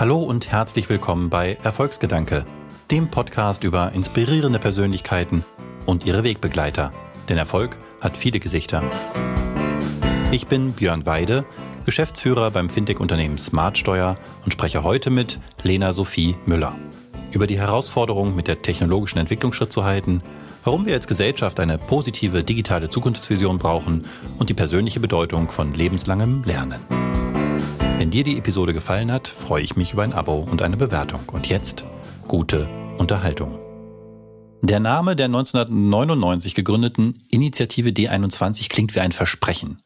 Hallo und herzlich willkommen bei Erfolgsgedanke, dem Podcast über inspirierende Persönlichkeiten und ihre Wegbegleiter. Denn Erfolg hat viele Gesichter. Ich bin Björn Weide, Geschäftsführer beim Fintech-Unternehmen Smartsteuer und spreche heute mit Lena Sophie Müller über die Herausforderung, mit der technologischen Entwicklung Schritt zu halten, warum wir als Gesellschaft eine positive digitale Zukunftsvision brauchen und die persönliche Bedeutung von lebenslangem Lernen. Wenn dir die Episode gefallen hat, freue ich mich über ein Abo und eine Bewertung. Und jetzt gute Unterhaltung. Der Name der 1999 gegründeten Initiative D21 klingt wie ein Versprechen.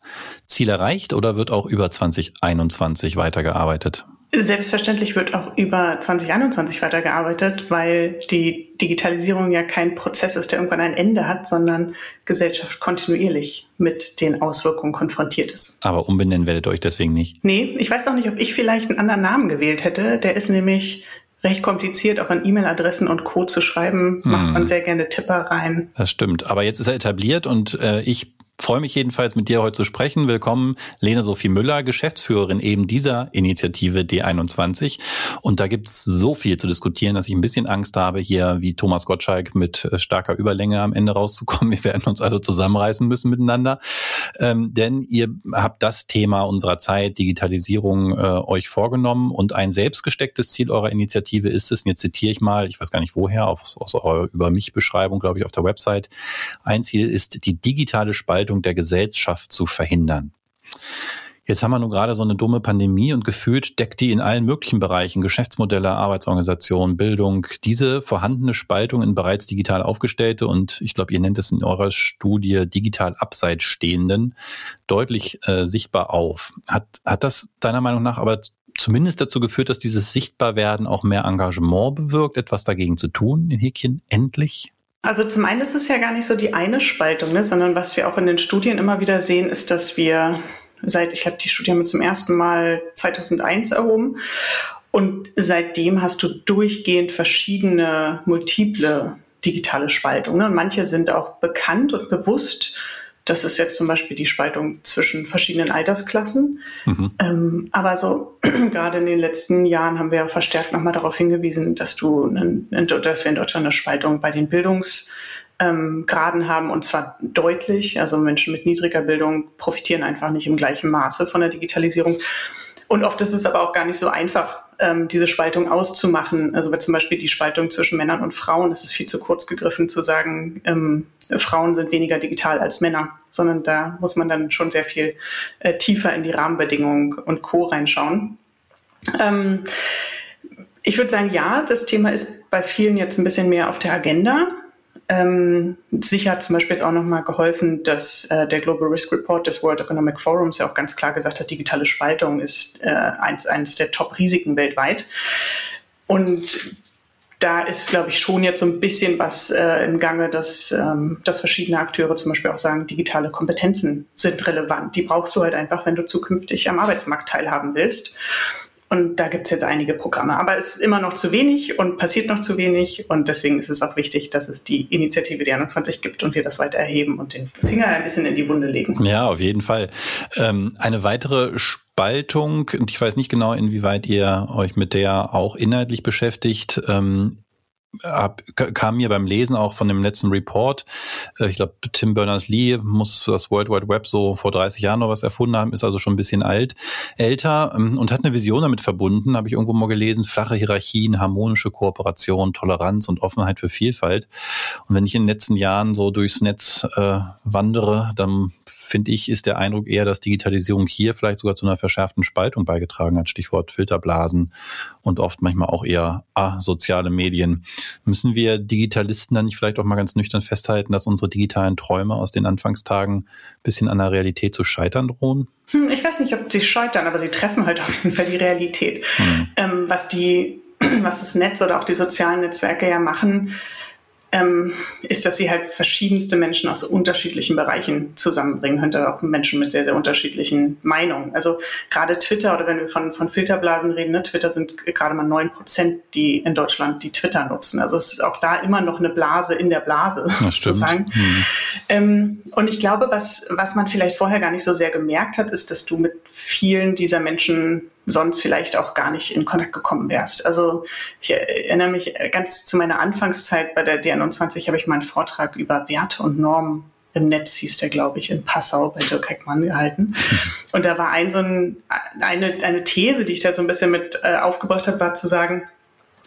Ziel erreicht oder wird auch über 2021 weitergearbeitet? Selbstverständlich wird auch über 2021 weitergearbeitet, weil die Digitalisierung ja kein Prozess ist, der irgendwann ein Ende hat, sondern Gesellschaft kontinuierlich mit den Auswirkungen konfrontiert ist. Aber umbenennen werdet ihr euch deswegen nicht? Nee, ich weiß auch nicht, ob ich vielleicht einen anderen Namen gewählt hätte. Der ist nämlich recht kompliziert, auch an E-Mail-Adressen und Co. zu schreiben, macht man hm. sehr gerne Tipper rein. Das stimmt. Aber jetzt ist er etabliert und äh, ich freue mich jedenfalls mit dir heute zu sprechen. Willkommen, Lena Sophie Müller, Geschäftsführerin eben dieser Initiative D21. Und da gibt's so viel zu diskutieren, dass ich ein bisschen Angst habe, hier wie Thomas Gottschalk mit äh, starker Überlänge am Ende rauszukommen. Wir werden uns also zusammenreißen müssen miteinander. Ähm, denn ihr habt das Thema unserer Zeit, Digitalisierung, äh, euch vorgenommen. Und ein selbstgestecktes Ziel eurer Initiative ist es, und jetzt zitiere ich mal, ich weiß gar nicht woher, aus, aus eurer Über mich-Beschreibung, glaube ich, auf der Website. Ein Ziel ist die digitale Spaltung Spaltung der Gesellschaft zu verhindern. Jetzt haben wir nun gerade so eine dumme Pandemie und gefühlt deckt die in allen möglichen Bereichen, Geschäftsmodelle, Arbeitsorganisation, Bildung, diese vorhandene Spaltung in bereits digital aufgestellte und ich glaube, ihr nennt es in eurer Studie digital abseits stehenden deutlich äh, sichtbar auf. Hat, hat das deiner Meinung nach aber zumindest dazu geführt, dass dieses Sichtbarwerden auch mehr Engagement bewirkt, etwas dagegen zu tun, in Häkchen, endlich? Also zum einen ist es ja gar nicht so die eine Spaltung, ne, sondern was wir auch in den Studien immer wieder sehen, ist, dass wir seit, ich habe die Studie haben zum ersten Mal 2001 erhoben und seitdem hast du durchgehend verschiedene multiple digitale Spaltungen. Ne? Und manche sind auch bekannt und bewusst das ist jetzt zum Beispiel die Spaltung zwischen verschiedenen Altersklassen. Mhm. Ähm, aber so gerade in den letzten Jahren haben wir ja verstärkt nochmal darauf hingewiesen, dass du, einen, dass wir in Deutschland eine Spaltung bei den Bildungsgraden ähm, haben und zwar deutlich. Also Menschen mit niedriger Bildung profitieren einfach nicht im gleichen Maße von der Digitalisierung. Und oft ist es aber auch gar nicht so einfach, ähm, diese Spaltung auszumachen. Also zum Beispiel die Spaltung zwischen Männern und Frauen, es ist viel zu kurz gegriffen zu sagen, ähm, Frauen sind weniger digital als Männer, sondern da muss man dann schon sehr viel äh, tiefer in die Rahmenbedingungen und Co. reinschauen. Ähm, ich würde sagen, ja, das Thema ist bei vielen jetzt ein bisschen mehr auf der Agenda. Ähm, sicher hat zum Beispiel jetzt auch nochmal geholfen, dass äh, der Global Risk Report des World Economic Forums ja auch ganz klar gesagt hat, digitale Spaltung ist äh, eins, eines der Top-Risiken weltweit. Und da ist, glaube ich, schon jetzt so ein bisschen was äh, im Gange, dass, ähm, dass verschiedene Akteure zum Beispiel auch sagen, digitale Kompetenzen sind relevant. Die brauchst du halt einfach, wenn du zukünftig am Arbeitsmarkt teilhaben willst. Und da gibt es jetzt einige Programme. Aber es ist immer noch zu wenig und passiert noch zu wenig. Und deswegen ist es auch wichtig, dass es die Initiative D21 gibt und wir das weiter erheben und den Finger ein bisschen in die Wunde legen. Ja, auf jeden Fall. Ähm, eine weitere Spaltung, und ich weiß nicht genau, inwieweit ihr euch mit der auch inhaltlich beschäftigt, ähm, hab, kam mir beim Lesen auch von dem letzten Report, äh, ich glaube, Tim Berners-Lee muss das World Wide Web so vor 30 Jahren noch was erfunden haben, ist also schon ein bisschen alt, älter ähm, und hat eine Vision damit verbunden, habe ich irgendwo mal gelesen, flache Hierarchien, harmonische Kooperation, Toleranz und Offenheit für Vielfalt. Und wenn ich in den letzten Jahren so durchs Netz äh, wandere, dann finde ich, ist der Eindruck eher, dass Digitalisierung hier vielleicht sogar zu einer verschärften Spaltung beigetragen hat, Stichwort Filterblasen und oft manchmal auch eher asoziale Medien. Müssen wir Digitalisten dann nicht vielleicht auch mal ganz nüchtern festhalten, dass unsere digitalen Träume aus den Anfangstagen ein bisschen an der Realität zu scheitern drohen? Hm, ich weiß nicht, ob sie scheitern, aber sie treffen halt auf jeden Fall die Realität. Hm. Ähm, was die, was das Netz oder auch die sozialen Netzwerke ja machen, ist, dass sie halt verschiedenste Menschen aus unterschiedlichen Bereichen zusammenbringen, könnte auch Menschen mit sehr, sehr unterschiedlichen Meinungen. Also gerade Twitter oder wenn wir von, von Filterblasen reden, ne, Twitter sind gerade mal neun Prozent, die in Deutschland die Twitter nutzen. Also es ist auch da immer noch eine Blase in der Blase sozusagen. Hm. Ähm, und ich glaube, was, was man vielleicht vorher gar nicht so sehr gemerkt hat, ist, dass du mit vielen dieser Menschen sonst vielleicht auch gar nicht in Kontakt gekommen wärst. Also ich erinnere mich ganz zu meiner Anfangszeit bei der D21 habe ich meinen Vortrag über Werte und Normen im Netz hieß der, glaube ich, in Passau bei Dirk Heckmann gehalten. Und da war ein so ein, eine, eine These, die ich da so ein bisschen mit äh, aufgebracht habe, war zu sagen,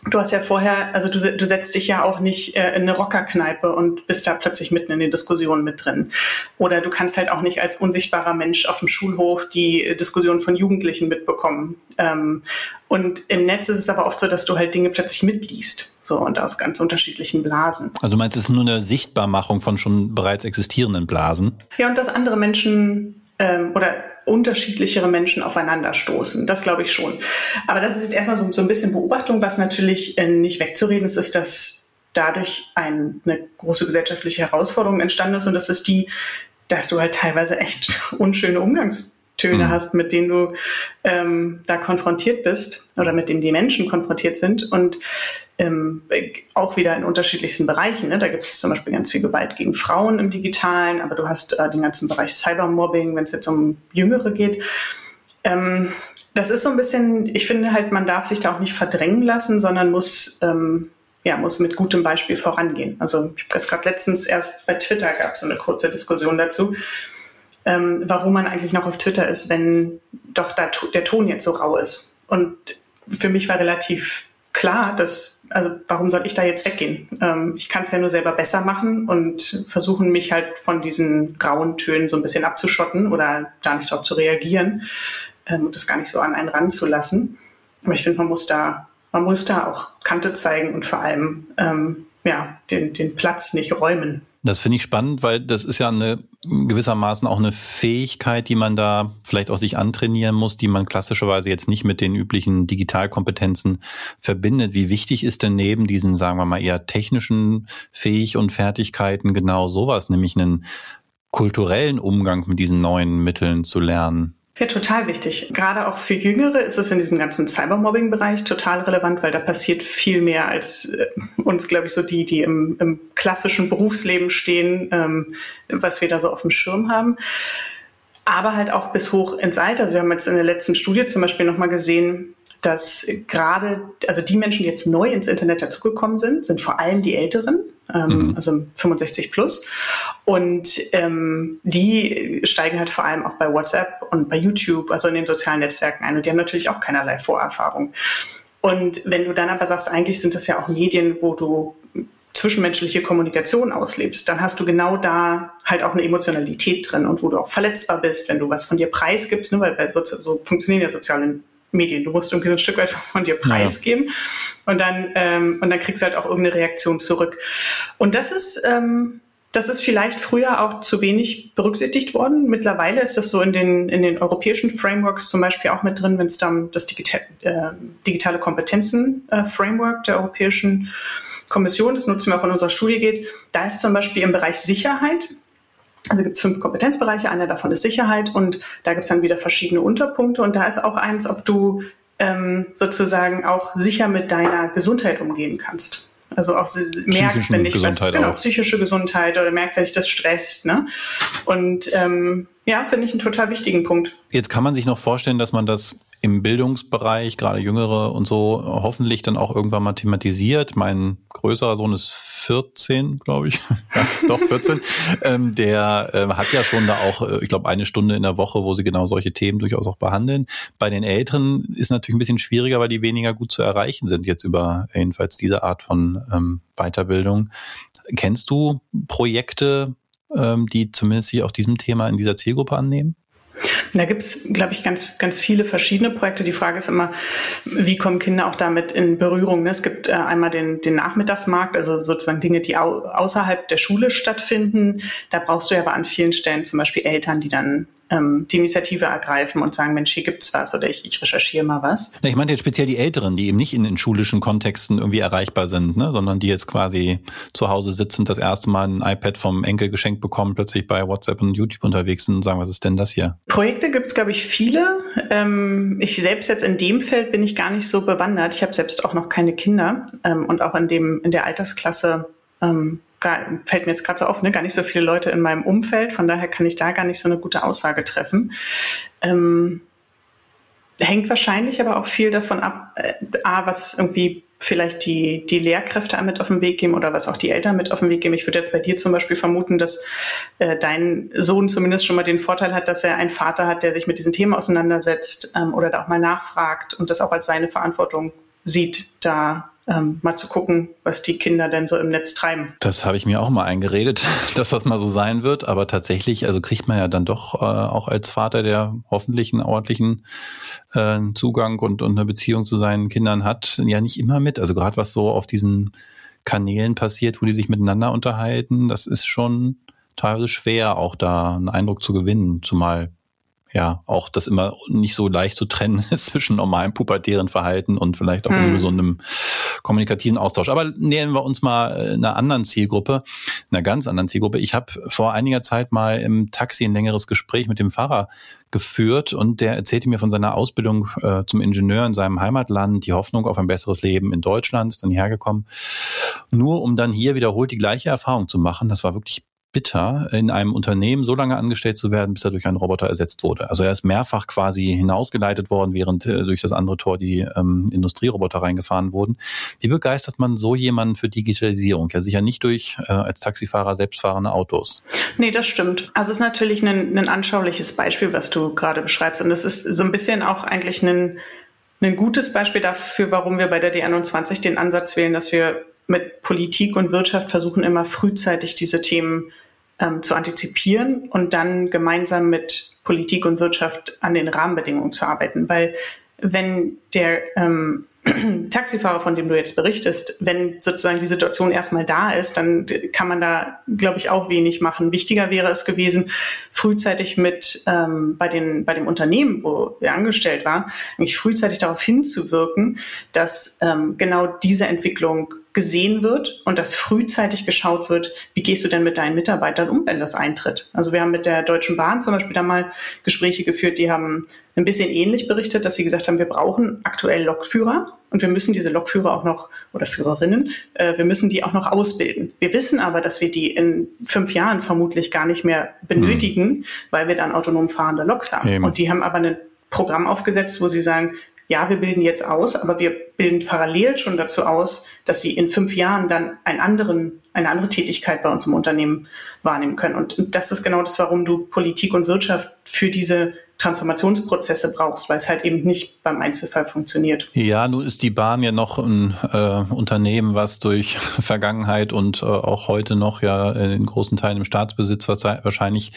Du hast ja vorher, also du, du setzt dich ja auch nicht äh, in eine Rockerkneipe und bist da plötzlich mitten in den Diskussionen mit drin. Oder du kannst halt auch nicht als unsichtbarer Mensch auf dem Schulhof die Diskussion von Jugendlichen mitbekommen. Ähm, und im Netz ist es aber oft so, dass du halt Dinge plötzlich mitliest. So und aus ganz unterschiedlichen Blasen. Also du meinst, es ist nur eine Sichtbarmachung von schon bereits existierenden Blasen? Ja, und dass andere Menschen ähm, oder unterschiedlichere Menschen aufeinanderstoßen. Das glaube ich schon. Aber das ist jetzt erstmal so, so ein bisschen Beobachtung. Was natürlich äh, nicht wegzureden ist, ist, dass dadurch ein, eine große gesellschaftliche Herausforderung entstanden ist und das ist die, dass du halt teilweise echt unschöne Umgangstöne mhm. hast, mit denen du ähm, da konfrontiert bist oder mit denen die Menschen konfrontiert sind und ähm, auch wieder in unterschiedlichsten Bereichen. Ne? Da gibt es zum Beispiel ganz viel Gewalt gegen Frauen im Digitalen, aber du hast äh, den ganzen Bereich Cybermobbing, wenn es jetzt um Jüngere geht. Ähm, das ist so ein bisschen, ich finde halt, man darf sich da auch nicht verdrängen lassen, sondern muss, ähm, ja, muss mit gutem Beispiel vorangehen. Also ich habe gerade letztens erst bei Twitter gab so eine kurze Diskussion dazu, ähm, warum man eigentlich noch auf Twitter ist, wenn doch da der Ton jetzt so rau ist. Und für mich war relativ klar, dass also warum soll ich da jetzt weggehen? Ähm, ich kann es ja nur selber besser machen und versuchen, mich halt von diesen grauen Tönen so ein bisschen abzuschotten oder gar nicht darauf zu reagieren ähm, und das gar nicht so an einen ranzulassen. Aber ich finde, man muss da, man muss da auch Kante zeigen und vor allem ähm, ja, den, den Platz nicht räumen. Das finde ich spannend, weil das ist ja eine gewissermaßen auch eine Fähigkeit, die man da vielleicht auch sich antrainieren muss, die man klassischerweise jetzt nicht mit den üblichen Digitalkompetenzen verbindet. Wie wichtig ist denn neben diesen, sagen wir mal, eher technischen Fähig und Fertigkeiten genau sowas, nämlich einen kulturellen Umgang mit diesen neuen Mitteln zu lernen? Ja, total wichtig. Gerade auch für Jüngere ist es in diesem ganzen Cybermobbing-Bereich total relevant, weil da passiert viel mehr als äh, uns, glaube ich, so die, die im, im klassischen Berufsleben stehen, ähm, was wir da so auf dem Schirm haben. Aber halt auch bis hoch ins Alter. Also wir haben jetzt in der letzten Studie zum Beispiel nochmal gesehen, dass gerade, also die Menschen, die jetzt neu ins Internet dazugekommen sind, sind vor allem die Älteren, ähm, mhm. also 65 plus. Und ähm, die steigen halt vor allem auch bei WhatsApp und bei YouTube, also in den sozialen Netzwerken ein. Und die haben natürlich auch keinerlei Vorerfahrung. Und wenn du dann aber sagst, eigentlich sind das ja auch Medien, wo du zwischenmenschliche Kommunikation auslebst, dann hast du genau da halt auch eine Emotionalität drin und wo du auch verletzbar bist, wenn du was von dir preisgibst, ne, weil bei so, so funktionieren ja soziale Medien. Du musst irgendwie so ein Stück weit was von dir preisgeben ja. und dann ähm, und dann kriegst du halt auch irgendeine Reaktion zurück. Und das ist ähm, das ist vielleicht früher auch zu wenig berücksichtigt worden. Mittlerweile ist das so in den, in den europäischen Frameworks zum Beispiel auch mit drin, wenn es dann das Digital, äh, digitale Kompetenzen-Framework äh, der Europäischen Kommission, das nutzen wir auch in unserer Studie geht. Da ist zum Beispiel im Bereich Sicherheit also gibt es fünf Kompetenzbereiche, einer davon ist Sicherheit und da gibt es dann wieder verschiedene Unterpunkte und da ist auch eins, ob du ähm, sozusagen auch sicher mit deiner Gesundheit umgehen kannst. Also auch merkst, wenn dich was, genau, psychische Gesundheit oder merkst, wenn dich das stresst. Ne? Und ähm, ja, finde ich einen total wichtigen Punkt. Jetzt kann man sich noch vorstellen, dass man das im Bildungsbereich, gerade Jüngere und so, hoffentlich dann auch irgendwann mal thematisiert. Mein größerer Sohn ist 14, glaube ich. ja, doch, 14. ähm, der äh, hat ja schon da auch, äh, ich glaube, eine Stunde in der Woche, wo sie genau solche Themen durchaus auch behandeln. Bei den Älteren ist natürlich ein bisschen schwieriger, weil die weniger gut zu erreichen sind, jetzt über jedenfalls diese Art von ähm, Weiterbildung. Kennst du Projekte, ähm, die zumindest sich auch diesem Thema in dieser Zielgruppe annehmen? Da gibt es, glaube ich, ganz, ganz viele verschiedene Projekte. Die Frage ist immer, wie kommen Kinder auch damit in Berührung? Ne? Es gibt äh, einmal den, den Nachmittagsmarkt, also sozusagen Dinge, die au außerhalb der Schule stattfinden. Da brauchst du ja aber an vielen Stellen zum Beispiel Eltern, die dann ähm, die Initiative ergreifen und sagen, Mensch, hier gibt's was oder ich, ich recherchiere mal was. Ja, ich meine jetzt speziell die Älteren, die eben nicht in den schulischen Kontexten irgendwie erreichbar sind, ne, sondern die jetzt quasi zu Hause sitzen, das erste Mal ein iPad vom Enkel geschenkt bekommen, plötzlich bei WhatsApp und YouTube unterwegs sind und sagen, was ist denn das hier? Projekte gibt's glaube ich, viele. Ähm, ich selbst jetzt in dem Feld bin ich gar nicht so bewandert. Ich habe selbst auch noch keine Kinder ähm, und auch in dem in der Altersklasse ähm, fällt mir jetzt gerade so auf, ne, gar nicht so viele Leute in meinem Umfeld. Von daher kann ich da gar nicht so eine gute Aussage treffen. Ähm, hängt wahrscheinlich aber auch viel davon ab, äh, A, was irgendwie vielleicht die, die Lehrkräfte mit auf den Weg geben oder was auch die Eltern mit auf den Weg geben. Ich würde jetzt bei dir zum Beispiel vermuten, dass äh, dein Sohn zumindest schon mal den Vorteil hat, dass er einen Vater hat, der sich mit diesen Themen auseinandersetzt ähm, oder da auch mal nachfragt und das auch als seine Verantwortung sieht, da ähm, mal zu gucken, was die Kinder denn so im Netz treiben. Das habe ich mir auch mal eingeredet, dass das mal so sein wird. Aber tatsächlich, also kriegt man ja dann doch äh, auch als Vater, der hoffentlich einen ordentlichen äh, Zugang und, und eine Beziehung zu seinen Kindern hat, ja nicht immer mit. Also gerade was so auf diesen Kanälen passiert, wo die sich miteinander unterhalten, das ist schon teilweise schwer, auch da einen Eindruck zu gewinnen, zumal ja auch das immer nicht so leicht zu trennen ist zwischen normalem pubertären Verhalten und vielleicht auch hm. ungesundem kommunikativen Austausch. Aber nehmen wir uns mal äh, einer anderen Zielgruppe, einer ganz anderen Zielgruppe. Ich habe vor einiger Zeit mal im Taxi ein längeres Gespräch mit dem Fahrer geführt und der erzählte mir von seiner Ausbildung äh, zum Ingenieur in seinem Heimatland, die Hoffnung auf ein besseres Leben in Deutschland, ist dann hergekommen, nur um dann hier wiederholt die gleiche Erfahrung zu machen. Das war wirklich bitter, in einem Unternehmen so lange angestellt zu werden, bis er durch einen Roboter ersetzt wurde. Also er ist mehrfach quasi hinausgeleitet worden, während äh, durch das andere Tor die ähm, Industrieroboter reingefahren wurden. Wie begeistert man so jemanden für Digitalisierung? Ja, sicher nicht durch äh, als Taxifahrer selbstfahrende Autos. Nee, das stimmt. Also es ist natürlich ein, ein anschauliches Beispiel, was du gerade beschreibst. Und es ist so ein bisschen auch eigentlich ein, ein gutes Beispiel dafür, warum wir bei der D21 den Ansatz wählen, dass wir mit Politik und Wirtschaft versuchen immer frühzeitig diese Themen ähm, zu antizipieren und dann gemeinsam mit Politik und Wirtschaft an den Rahmenbedingungen zu arbeiten. Weil wenn der ähm, Taxifahrer, von dem du jetzt berichtest, wenn sozusagen die Situation erstmal da ist, dann kann man da, glaube ich, auch wenig machen. Wichtiger wäre es gewesen, frühzeitig mit ähm, bei, den, bei dem Unternehmen, wo er angestellt war, eigentlich frühzeitig darauf hinzuwirken, dass ähm, genau diese Entwicklung gesehen wird und dass frühzeitig geschaut wird, wie gehst du denn mit deinen Mitarbeitern um, wenn das eintritt. Also wir haben mit der Deutschen Bahn zum Beispiel da mal Gespräche geführt, die haben ein bisschen ähnlich berichtet, dass sie gesagt haben, wir brauchen aktuell Lokführer und wir müssen diese Lokführer auch noch oder Führerinnen, äh, wir müssen die auch noch ausbilden. Wir wissen aber, dass wir die in fünf Jahren vermutlich gar nicht mehr benötigen, mhm. weil wir dann autonom fahrende Loks haben. Eben. Und die haben aber ein Programm aufgesetzt, wo sie sagen, ja, wir bilden jetzt aus, aber wir bilden parallel schon dazu aus, dass sie in fünf Jahren dann einen anderen, eine andere Tätigkeit bei uns im Unternehmen wahrnehmen können. Und das ist genau das, warum du Politik und Wirtschaft für diese Transformationsprozesse brauchst, weil es halt eben nicht beim Einzelfall funktioniert. Ja, nun ist die Bahn ja noch ein äh, Unternehmen, was durch Vergangenheit und äh, auch heute noch ja in großen Teilen im Staatsbesitz wahrscheinlich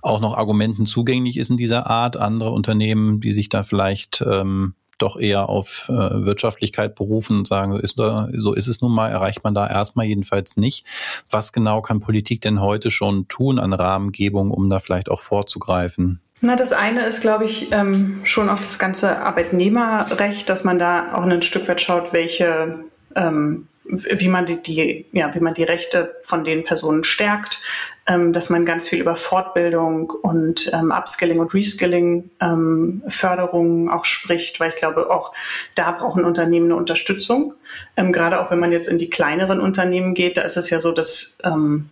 auch noch Argumenten zugänglich ist in dieser Art. Andere Unternehmen, die sich da vielleicht ähm, doch eher auf äh, Wirtschaftlichkeit berufen und sagen, ist, so ist es nun mal, erreicht man da erstmal jedenfalls nicht. Was genau kann Politik denn heute schon tun an Rahmengebung, um da vielleicht auch vorzugreifen? Na, das eine ist, glaube ich, ähm, schon auch das ganze Arbeitnehmerrecht, dass man da auch ein Stück weit schaut, welche ähm, wie man die, die, ja, wie man die Rechte von den Personen stärkt, ähm, dass man ganz viel über Fortbildung und ähm, Upskilling und Reskilling ähm, Förderungen auch spricht, weil ich glaube, auch da brauchen Unternehmen eine Unterstützung. Ähm, gerade auch wenn man jetzt in die kleineren Unternehmen geht, da ist es ja so, dass ähm,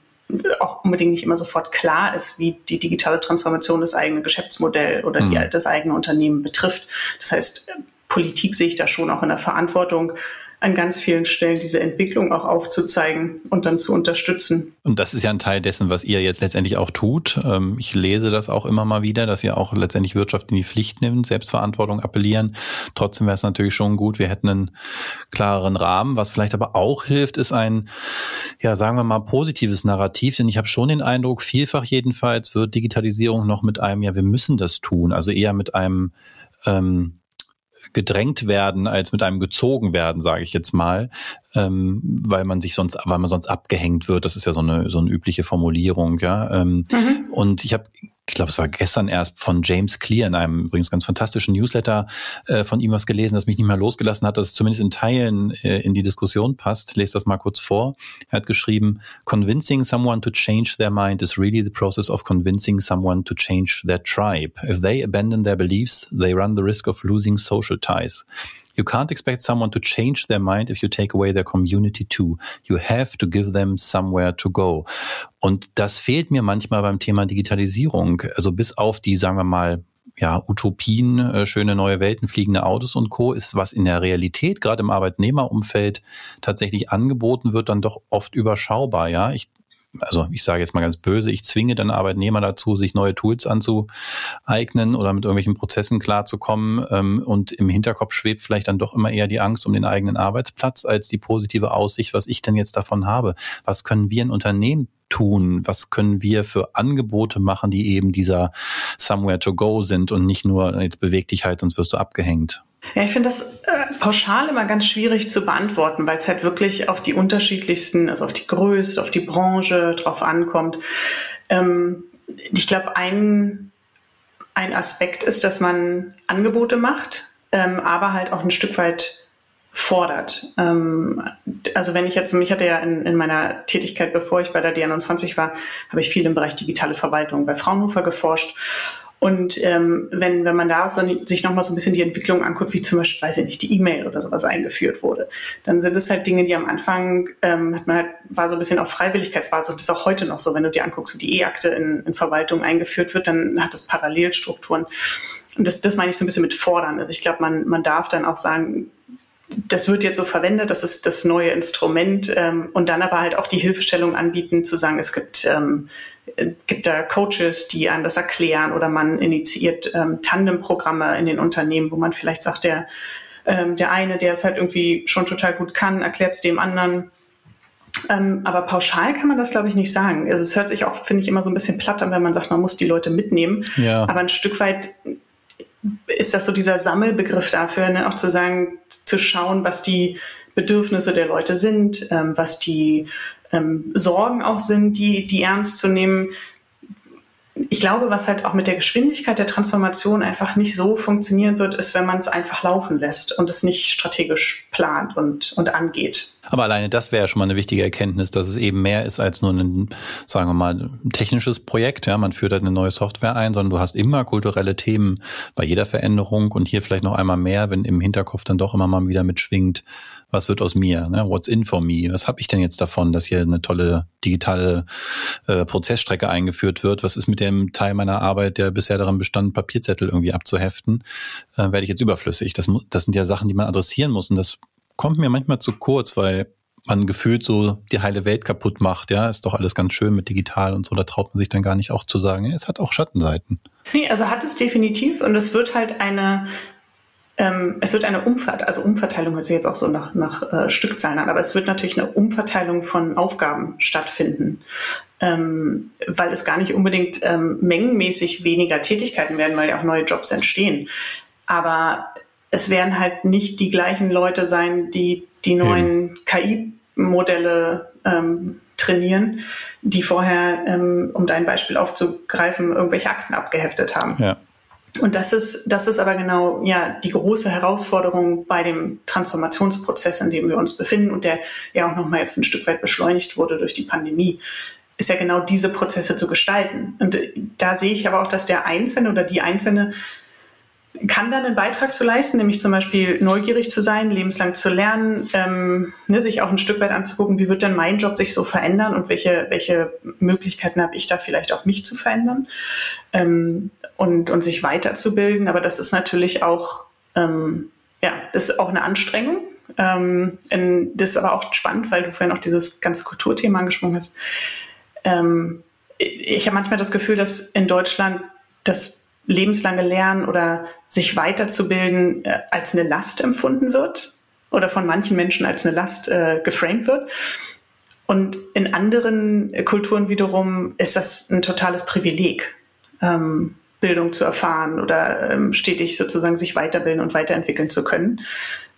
auch unbedingt nicht immer sofort klar ist, wie die digitale Transformation das eigene Geschäftsmodell oder die, mhm. das eigene Unternehmen betrifft. Das heißt, Politik sehe ich da schon auch in der Verantwortung, an ganz vielen Stellen diese Entwicklung auch aufzuzeigen und dann zu unterstützen. Und das ist ja ein Teil dessen, was ihr jetzt letztendlich auch tut. Ähm, ich lese das auch immer mal wieder, dass ihr auch letztendlich Wirtschaft in die Pflicht nimmt, Selbstverantwortung appellieren. Trotzdem wäre es natürlich schon gut, wir hätten einen klareren Rahmen. Was vielleicht aber auch hilft, ist ein, ja, sagen wir mal, positives Narrativ. Denn ich habe schon den Eindruck, vielfach jedenfalls wird Digitalisierung noch mit einem, ja, wir müssen das tun. Also eher mit einem, ähm, gedrängt werden als mit einem gezogen werden, sage ich jetzt mal, ähm, weil man sich sonst, weil man sonst abgehängt wird. Das ist ja so eine so eine übliche Formulierung, ja. Ähm, mhm. Und ich habe ich glaube, es war gestern erst von James Clear in einem übrigens ganz fantastischen Newsletter äh, von ihm was gelesen, das mich nicht mehr losgelassen hat, dass es zumindest in Teilen äh, in die Diskussion passt. Lese das mal kurz vor. Er hat geschrieben, Convincing someone to change their mind is really the process of convincing someone to change their tribe. If they abandon their beliefs, they run the risk of losing social ties. You can't expect someone to change their mind if you take away their community too. You have to give them somewhere to go. Und das fehlt mir manchmal beim Thema Digitalisierung. Also bis auf die, sagen wir mal, ja, Utopien, äh, schöne neue Welten, fliegende Autos und Co. ist, was in der Realität, gerade im Arbeitnehmerumfeld, tatsächlich angeboten wird, dann doch oft überschaubar. Ja, ich also ich sage jetzt mal ganz böse, ich zwinge dann Arbeitnehmer dazu, sich neue Tools anzueignen oder mit irgendwelchen Prozessen klarzukommen. Ähm, und im Hinterkopf schwebt vielleicht dann doch immer eher die Angst um den eigenen Arbeitsplatz als die positive Aussicht, was ich denn jetzt davon habe. Was können wir in Unternehmen tun? Was können wir für Angebote machen, die eben dieser Somewhere to Go sind und nicht nur jetzt beweg dich halt, sonst wirst du abgehängt? Ja, ich finde das äh, pauschal immer ganz schwierig zu beantworten, weil es halt wirklich auf die unterschiedlichsten, also auf die Größe, auf die Branche drauf ankommt. Ähm, ich glaube, ein, ein Aspekt ist, dass man Angebote macht, ähm, aber halt auch ein Stück weit fordert. Ähm, also wenn ich jetzt, ich hatte ja in, in meiner Tätigkeit, bevor ich bei der D21 war, habe ich viel im Bereich digitale Verwaltung bei Fraunhofer geforscht und ähm, wenn, wenn man da so, sich nochmal so ein bisschen die Entwicklung anguckt, wie zum Beispiel, weiß ich nicht, die E-Mail oder sowas eingeführt wurde, dann sind es halt Dinge, die am Anfang ähm, hat man halt, war so ein bisschen auf Freiwilligkeitsbasis. Das ist auch heute noch so, wenn du dir anguckst, wie die E-Akte in, in Verwaltung eingeführt wird, dann hat das Parallelstrukturen. Und das, das meine ich so ein bisschen mit fordern. Also ich glaube, man, man darf dann auch sagen, das wird jetzt so verwendet, das ist das neue Instrument ähm, und dann aber halt auch die Hilfestellung anbieten, zu sagen, es gibt, ähm, gibt da Coaches, die einem das erklären oder man initiiert ähm, Tandemprogramme in den Unternehmen, wo man vielleicht sagt, der, ähm, der eine, der es halt irgendwie schon total gut kann, erklärt es dem anderen. Ähm, aber pauschal kann man das, glaube ich, nicht sagen. Also es hört sich auch, finde ich, immer so ein bisschen platt an, wenn man sagt, man muss die Leute mitnehmen. Ja. Aber ein Stück weit ist das so dieser Sammelbegriff dafür, ne? auch zu sagen, zu schauen, was die Bedürfnisse der Leute sind, ähm, was die ähm, Sorgen auch sind, die, die ernst zu nehmen. Ich glaube, was halt auch mit der Geschwindigkeit der Transformation einfach nicht so funktionieren wird, ist, wenn man es einfach laufen lässt und es nicht strategisch plant und, und angeht. Aber alleine das wäre ja schon mal eine wichtige Erkenntnis, dass es eben mehr ist als nur ein, sagen wir mal, technisches Projekt. Ja, man führt halt eine neue Software ein, sondern du hast immer kulturelle Themen bei jeder Veränderung und hier vielleicht noch einmal mehr, wenn im Hinterkopf dann doch immer mal wieder mitschwingt, was wird aus mir? Ne? What's in for me? Was habe ich denn jetzt davon, dass hier eine tolle digitale äh, Prozessstrecke eingeführt wird? Was ist mit dem Teil meiner Arbeit, der bisher daran bestand, Papierzettel irgendwie abzuheften? Äh, werde ich jetzt überflüssig? Das, das sind ja Sachen, die man adressieren muss. Und das kommt mir manchmal zu kurz, weil man gefühlt so die heile Welt kaputt macht. Ja, ist doch alles ganz schön mit digital und so. Da traut man sich dann gar nicht auch zu sagen, es hat auch Schattenseiten. Nee, also hat es definitiv und es wird halt eine ähm, es wird eine Umverteilung, also Umverteilung hört sich jetzt auch so nach, nach äh, Stückzahlen an, aber es wird natürlich eine Umverteilung von Aufgaben stattfinden, ähm, weil es gar nicht unbedingt ähm, mengenmäßig weniger Tätigkeiten werden, weil ja auch neue Jobs entstehen. Aber es werden halt nicht die gleichen Leute sein, die die neuen KI-Modelle ähm, trainieren, die vorher, ähm, um dein Beispiel aufzugreifen, irgendwelche Akten abgeheftet haben. Ja. Und das ist, das ist aber genau ja die große Herausforderung bei dem Transformationsprozess, in dem wir uns befinden und der ja auch nochmal jetzt ein Stück weit beschleunigt wurde durch die Pandemie, ist ja genau diese Prozesse zu gestalten. Und äh, da sehe ich aber auch, dass der Einzelne oder die Einzelne kann dann einen Beitrag zu leisten, nämlich zum Beispiel neugierig zu sein, lebenslang zu lernen, ähm, ne, sich auch ein Stück weit anzugucken, wie wird denn mein Job sich so verändern und welche, welche Möglichkeiten habe ich da vielleicht auch mich zu verändern. Ähm, und, und sich weiterzubilden. Aber das ist natürlich auch, ähm, ja, ist auch eine Anstrengung. Ähm, das ist aber auch spannend, weil du vorhin auch dieses ganze Kulturthema angesprochen hast. Ähm, ich habe manchmal das Gefühl, dass in Deutschland das lebenslange Lernen oder sich weiterzubilden äh, als eine Last empfunden wird oder von manchen Menschen als eine Last äh, geframed wird. Und in anderen Kulturen wiederum ist das ein totales Privileg. Ähm, Bildung zu erfahren oder ähm, stetig sozusagen sich weiterbilden und weiterentwickeln zu können.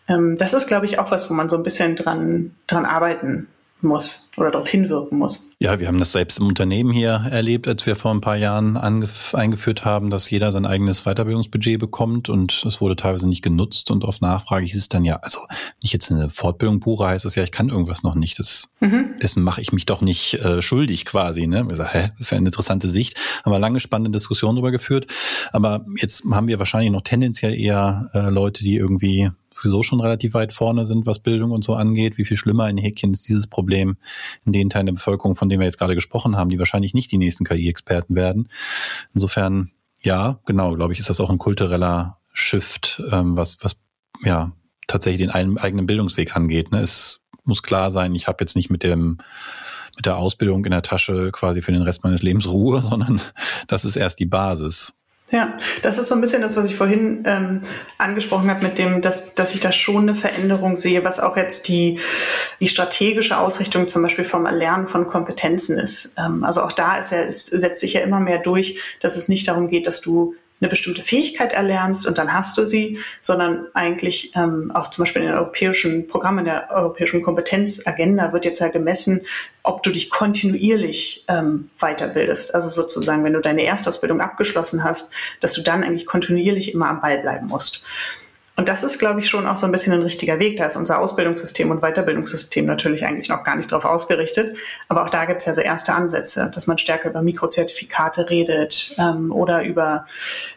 Ähm, das ist, glaube ich, auch was, wo man so ein bisschen dran, dran arbeiten muss oder darauf hinwirken muss. Ja, wir haben das selbst im Unternehmen hier erlebt, als wir vor ein paar Jahren eingeführt haben, dass jeder sein eigenes Weiterbildungsbudget bekommt und es wurde teilweise nicht genutzt und auf Nachfrage hieß es dann ja, also nicht jetzt eine Fortbildung pure heißt es ja, ich kann irgendwas noch nicht. Das, mhm. Dessen mache ich mich doch nicht äh, schuldig quasi. Ne? Wir sagen, hä, das ist ja eine interessante Sicht. Haben wir lange spannende Diskussionen darüber geführt. Aber jetzt haben wir wahrscheinlich noch tendenziell eher äh, Leute, die irgendwie sowieso schon relativ weit vorne sind, was Bildung und so angeht. Wie viel schlimmer in Häkchen ist dieses Problem in den Teilen der Bevölkerung, von denen wir jetzt gerade gesprochen haben, die wahrscheinlich nicht die nächsten KI-Experten werden. Insofern ja, genau, glaube ich, ist das auch ein kultureller Shift, ähm, was, was ja tatsächlich den eigenen Bildungsweg angeht. Ne? Es muss klar sein, ich habe jetzt nicht mit dem mit der Ausbildung in der Tasche quasi für den Rest meines Lebens Ruhe, sondern das ist erst die Basis. Ja, das ist so ein bisschen das, was ich vorhin ähm, angesprochen habe, mit dem, dass, dass ich da schon eine Veränderung sehe, was auch jetzt die, die strategische Ausrichtung zum Beispiel vom Erlernen von Kompetenzen ist. Ähm, also auch da ist ja, ist, setzt sich ja immer mehr durch, dass es nicht darum geht, dass du eine bestimmte Fähigkeit erlernst und dann hast du sie, sondern eigentlich ähm, auch zum Beispiel in den europäischen Programmen, der europäischen Kompetenzagenda wird jetzt ja gemessen, ob du dich kontinuierlich ähm, weiterbildest. Also sozusagen, wenn du deine Erstausbildung abgeschlossen hast, dass du dann eigentlich kontinuierlich immer am Ball bleiben musst. Und das ist, glaube ich, schon auch so ein bisschen ein richtiger Weg. Da ist unser Ausbildungssystem und Weiterbildungssystem natürlich eigentlich noch gar nicht darauf ausgerichtet. Aber auch da gibt es ja so erste Ansätze, dass man stärker über Mikrozertifikate redet ähm, oder über